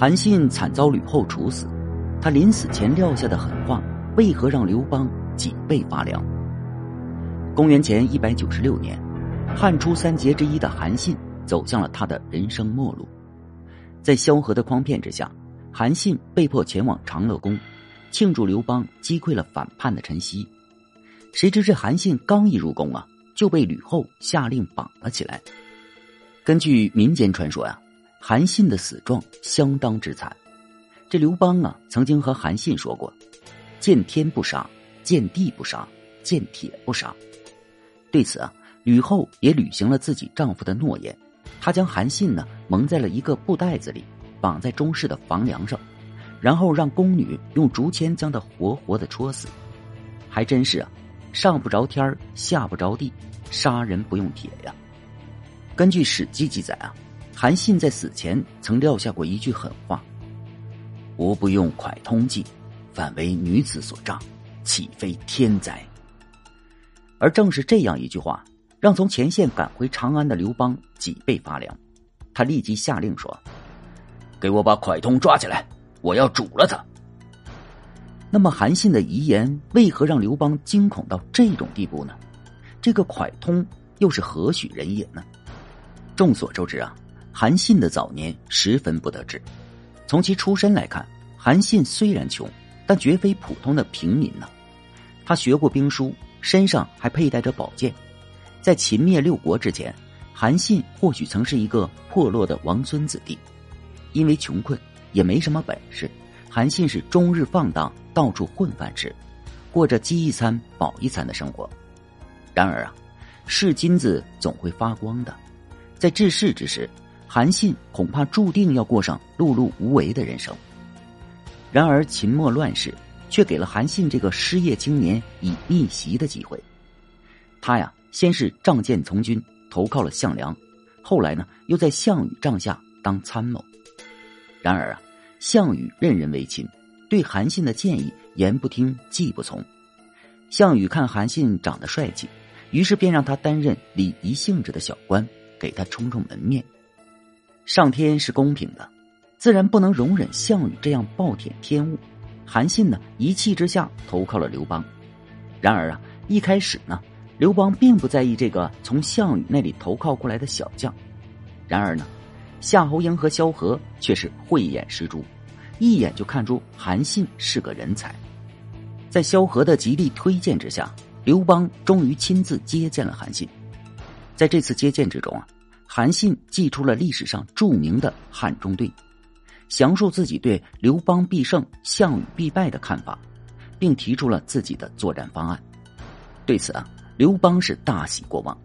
韩信惨遭吕后处死，他临死前撂下的狠话，为何让刘邦脊背发凉？公元前一百九十六年，汉初三杰之一的韩信走向了他的人生末路，在萧何的诓骗之下，韩信被迫前往长乐宫，庆祝刘邦击溃了反叛的陈豨。谁知这韩信刚一入宫啊，就被吕后下令绑了起来。根据民间传说呀。韩信的死状相当之惨，这刘邦啊曾经和韩信说过：“见天不杀，见地不杀，见铁不杀。”对此啊，吕后也履行了自己丈夫的诺言，她将韩信呢蒙在了一个布袋子里，绑在中室的房梁上，然后让宫女用竹签将他活活的戳死。还真是啊，上不着天下不着地，杀人不用铁呀。根据《史记》记载啊。韩信在死前曾撂下过一句狠话：“吾不用蒯通计，反为女子所诈，岂非天灾？”而正是这样一句话，让从前线赶回长安的刘邦脊背发凉。他立即下令说：“给我把蒯通抓起来，我要煮了他。”那么，韩信的遗言为何让刘邦惊恐到这种地步呢？这个蒯通又是何许人也呢？众所周知啊。韩信的早年十分不得志，从其出身来看，韩信虽然穷，但绝非普通的平民呢。他学过兵书，身上还佩戴着宝剑。在秦灭六国之前，韩信或许曾是一个破落的王孙子弟，因为穷困，也没什么本事。韩信是终日放荡，到处混饭吃，过着饥一餐饱一餐的生活。然而啊，是金子总会发光的，在治世之时。韩信恐怕注定要过上碌碌无为的人生。然而秦末乱世却给了韩信这个失业青年以逆袭的机会。他呀，先是仗剑从军，投靠了项梁，后来呢，又在项羽帐下当参谋。然而啊，项羽任人唯亲，对韩信的建议言不听，计不从。项羽看韩信长得帅气，于是便让他担任礼仪性质的小官，给他充充门面。上天是公平的，自然不能容忍项羽这样暴殄天物。韩信呢，一气之下投靠了刘邦。然而啊，一开始呢，刘邦并不在意这个从项羽那里投靠过来的小将。然而呢，夏侯婴和萧何却是慧眼识珠，一眼就看出韩信是个人才。在萧何的极力推荐之下，刘邦终于亲自接见了韩信。在这次接见之中啊。韩信祭出了历史上著名的汉中队，详述自己对刘邦必胜、项羽必败的看法，并提出了自己的作战方案。对此啊，刘邦是大喜过望，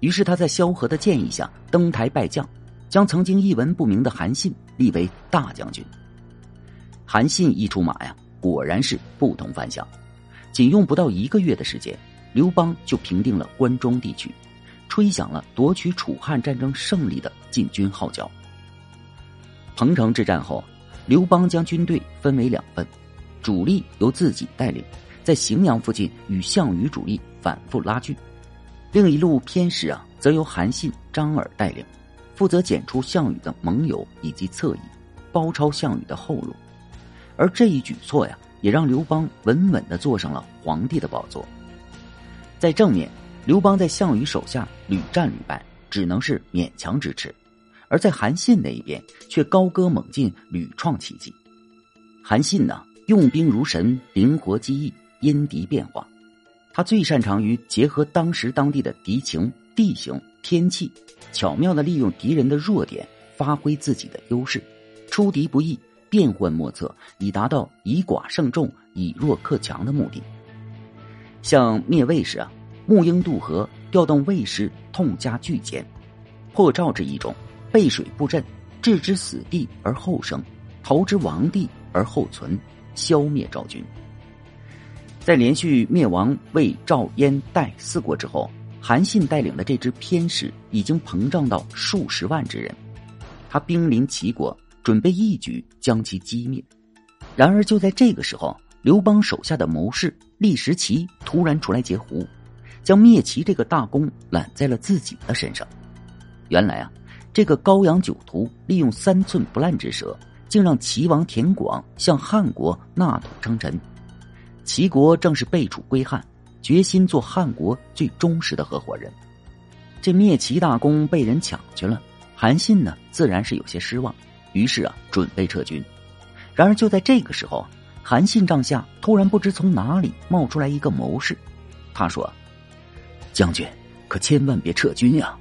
于是他在萧何的建议下登台拜将，将曾经一文不名的韩信立为大将军。韩信一出马呀，果然是不同凡响，仅用不到一个月的时间，刘邦就平定了关中地区。吹响了夺取楚汉战争胜利的进军号角。彭城之战后，刘邦将军队分为两份，主力由自己带领，在荥阳附近与项羽主力反复拉锯；另一路偏师啊，则由韩信、张耳带领，负责剪出项羽的盟友以及侧翼，包抄项羽的后路。而这一举措呀，也让刘邦稳稳的坐上了皇帝的宝座。在正面。刘邦在项羽手下屡战屡败，只能是勉强支持；而在韩信那一边，却高歌猛进，屡创奇迹。韩信呢，用兵如神，灵活机翼，因敌变化。他最擅长于结合当时当地的敌情、地形、天气，巧妙的利用敌人的弱点，发挥自己的优势，出敌不意，变幻莫测，以达到以寡胜众、以弱克强的目的。像灭魏时啊。沐英渡河，调动卫士，痛加巨减；破赵之一种，背水布阵，置之死地而后生，投之亡地而后存，消灭赵军。在连续灭亡魏、赵、燕、代四国之后，韩信带领的这支偏师已经膨胀到数十万之人，他兵临齐国，准备一举将其击灭。然而就在这个时候，刘邦手下的谋士厉时奇突然出来截胡。将灭齐这个大功揽在了自己的身上。原来啊，这个高阳酒徒利用三寸不烂之舌，竟让齐王田广向汉国纳土称臣。齐国正是被楚归汉，决心做汉国最忠实的合伙人。这灭齐大功被人抢去了，韩信呢自然是有些失望，于是啊准备撤军。然而就在这个时候，韩信帐下突然不知从哪里冒出来一个谋士，他说：“将军可千万别撤军呀！”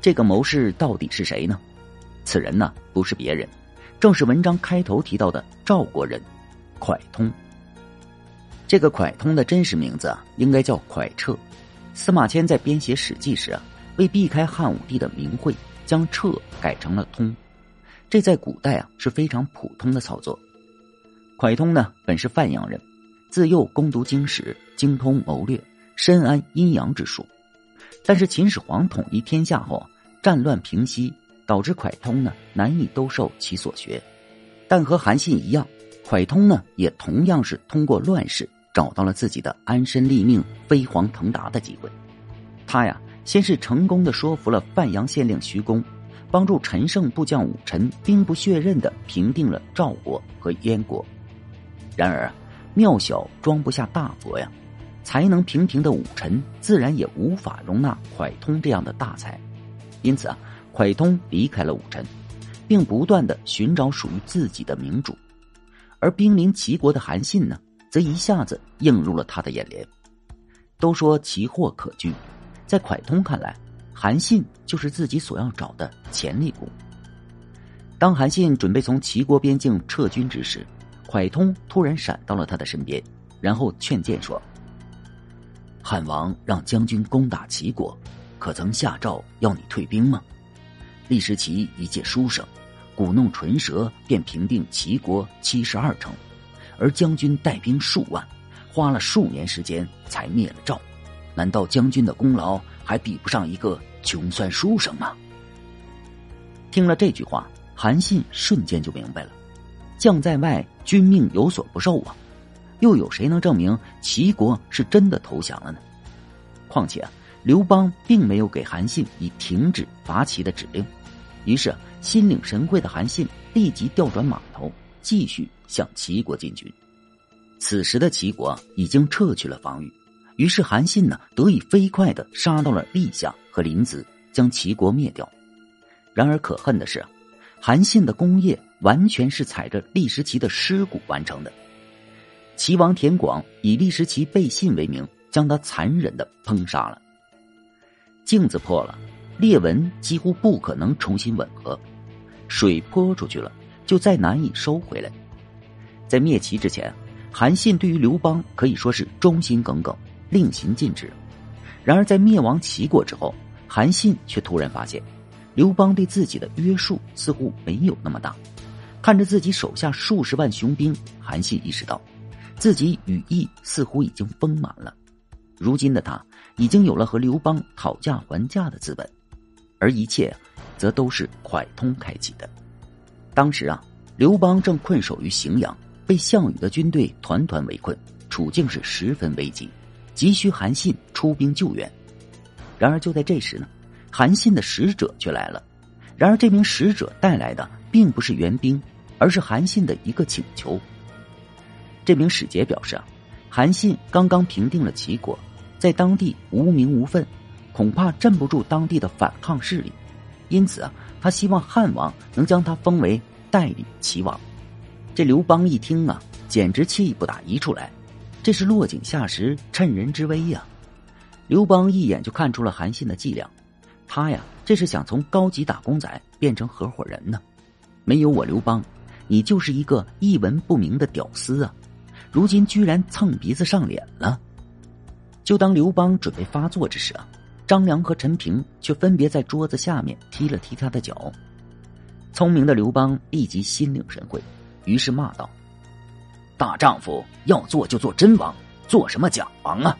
这个谋士到底是谁呢？此人呢不是别人，正是文章开头提到的赵国人蒯通。这个蒯通的真实名字啊，应该叫蒯彻。司马迁在编写《史记》时啊，为避开汉武帝的名讳，将彻改成了通。这在古代啊是非常普通的操作。蒯通呢本是范阳人，自幼攻读经史，精通谋略，深谙阴阳之术。但是秦始皇统一天下后，战乱平息，导致蒯通呢难以兜售其所学。但和韩信一样，蒯通呢也同样是通过乱世。找到了自己的安身立命、飞黄腾达的机会。他呀，先是成功的说服了范阳县令徐公，帮助陈胜部将武臣兵不血刃的平定了赵国和燕国。然而，庙小装不下大佛呀，才能平平的武臣自然也无法容纳蒯通这样的大才。因此啊，蒯通离开了武臣，并不断的寻找属于自己的明主。而兵临齐国的韩信呢？则一下子映入了他的眼帘。都说奇货可居，在蒯通看来，韩信就是自己所要找的潜力股。当韩信准备从齐国边境撤军之时，蒯通突然闪到了他的身边，然后劝谏说：“汉王让将军攻打齐国，可曾下诏要你退兵吗？历时齐一介书生，鼓弄唇舌，便平定齐国七十二城。”而将军带兵数万，花了数年时间才灭了赵，难道将军的功劳还比不上一个穷酸书生吗？听了这句话，韩信瞬间就明白了：将在外，君命有所不受啊！又有谁能证明齐国是真的投降了呢？况且，刘邦并没有给韩信以停止伐齐的指令，于是心领神会的韩信立即调转马头。继续向齐国进军，此时的齐国已经撤去了防御，于是韩信呢得以飞快的杀到了历下和临淄，将齐国灭掉。然而可恨的是，韩信的功业完全是踩着历时齐的尸骨完成的。齐王田广以历时齐背信为名，将他残忍的烹杀了。镜子破了，裂纹几乎不可能重新吻合，水泼出去了。就再难以收回来。在灭齐之前，韩信对于刘邦可以说是忠心耿耿，令行禁止。然而在灭亡齐国之后，韩信却突然发现，刘邦对自己的约束似乎没有那么大。看着自己手下数十万雄兵，韩信意识到，自己羽翼似乎已经丰满了。如今的他，已经有了和刘邦讨价还价的资本，而一切，则都是蒯通开启的。当时啊，刘邦正困守于荥阳，被项羽的军队团团围困，处境是十分危急，急需韩信出兵救援。然而就在这时呢，韩信的使者却来了。然而这名使者带来的并不是援兵，而是韩信的一个请求。这名使节表示啊，韩信刚刚平定了齐国，在当地无名无分，恐怕镇不住当地的反抗势力，因此啊。他希望汉王能将他封为代理齐王。这刘邦一听啊，简直气不打一处来。这是落井下石、趁人之危呀！刘邦一眼就看出了韩信的伎俩。他呀，这是想从高级打工仔变成合伙人呢。没有我刘邦，你就是一个一文不名的屌丝啊！如今居然蹭鼻子上脸了。就当刘邦准备发作之时啊。张良和陈平却分别在桌子下面踢了踢他的脚，聪明的刘邦立即心领神会，于是骂道：“大丈夫要做就做真王，做什么假王啊？”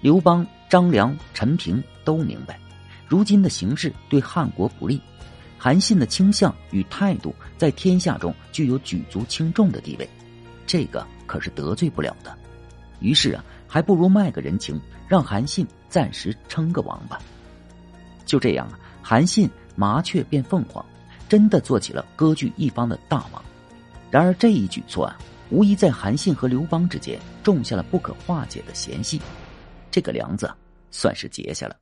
刘邦、张良、陈平都明白，如今的形势对汉国不利，韩信的倾向与态度在天下中具有举足轻重的地位，这个可是得罪不了的。于是啊，还不如卖个人情，让韩信。暂时称个王吧。就这样啊，韩信麻雀变凤凰，真的做起了割据一方的大王。然而这一举措啊，无疑在韩信和刘邦之间种下了不可化解的嫌隙，这个梁子算是结下了。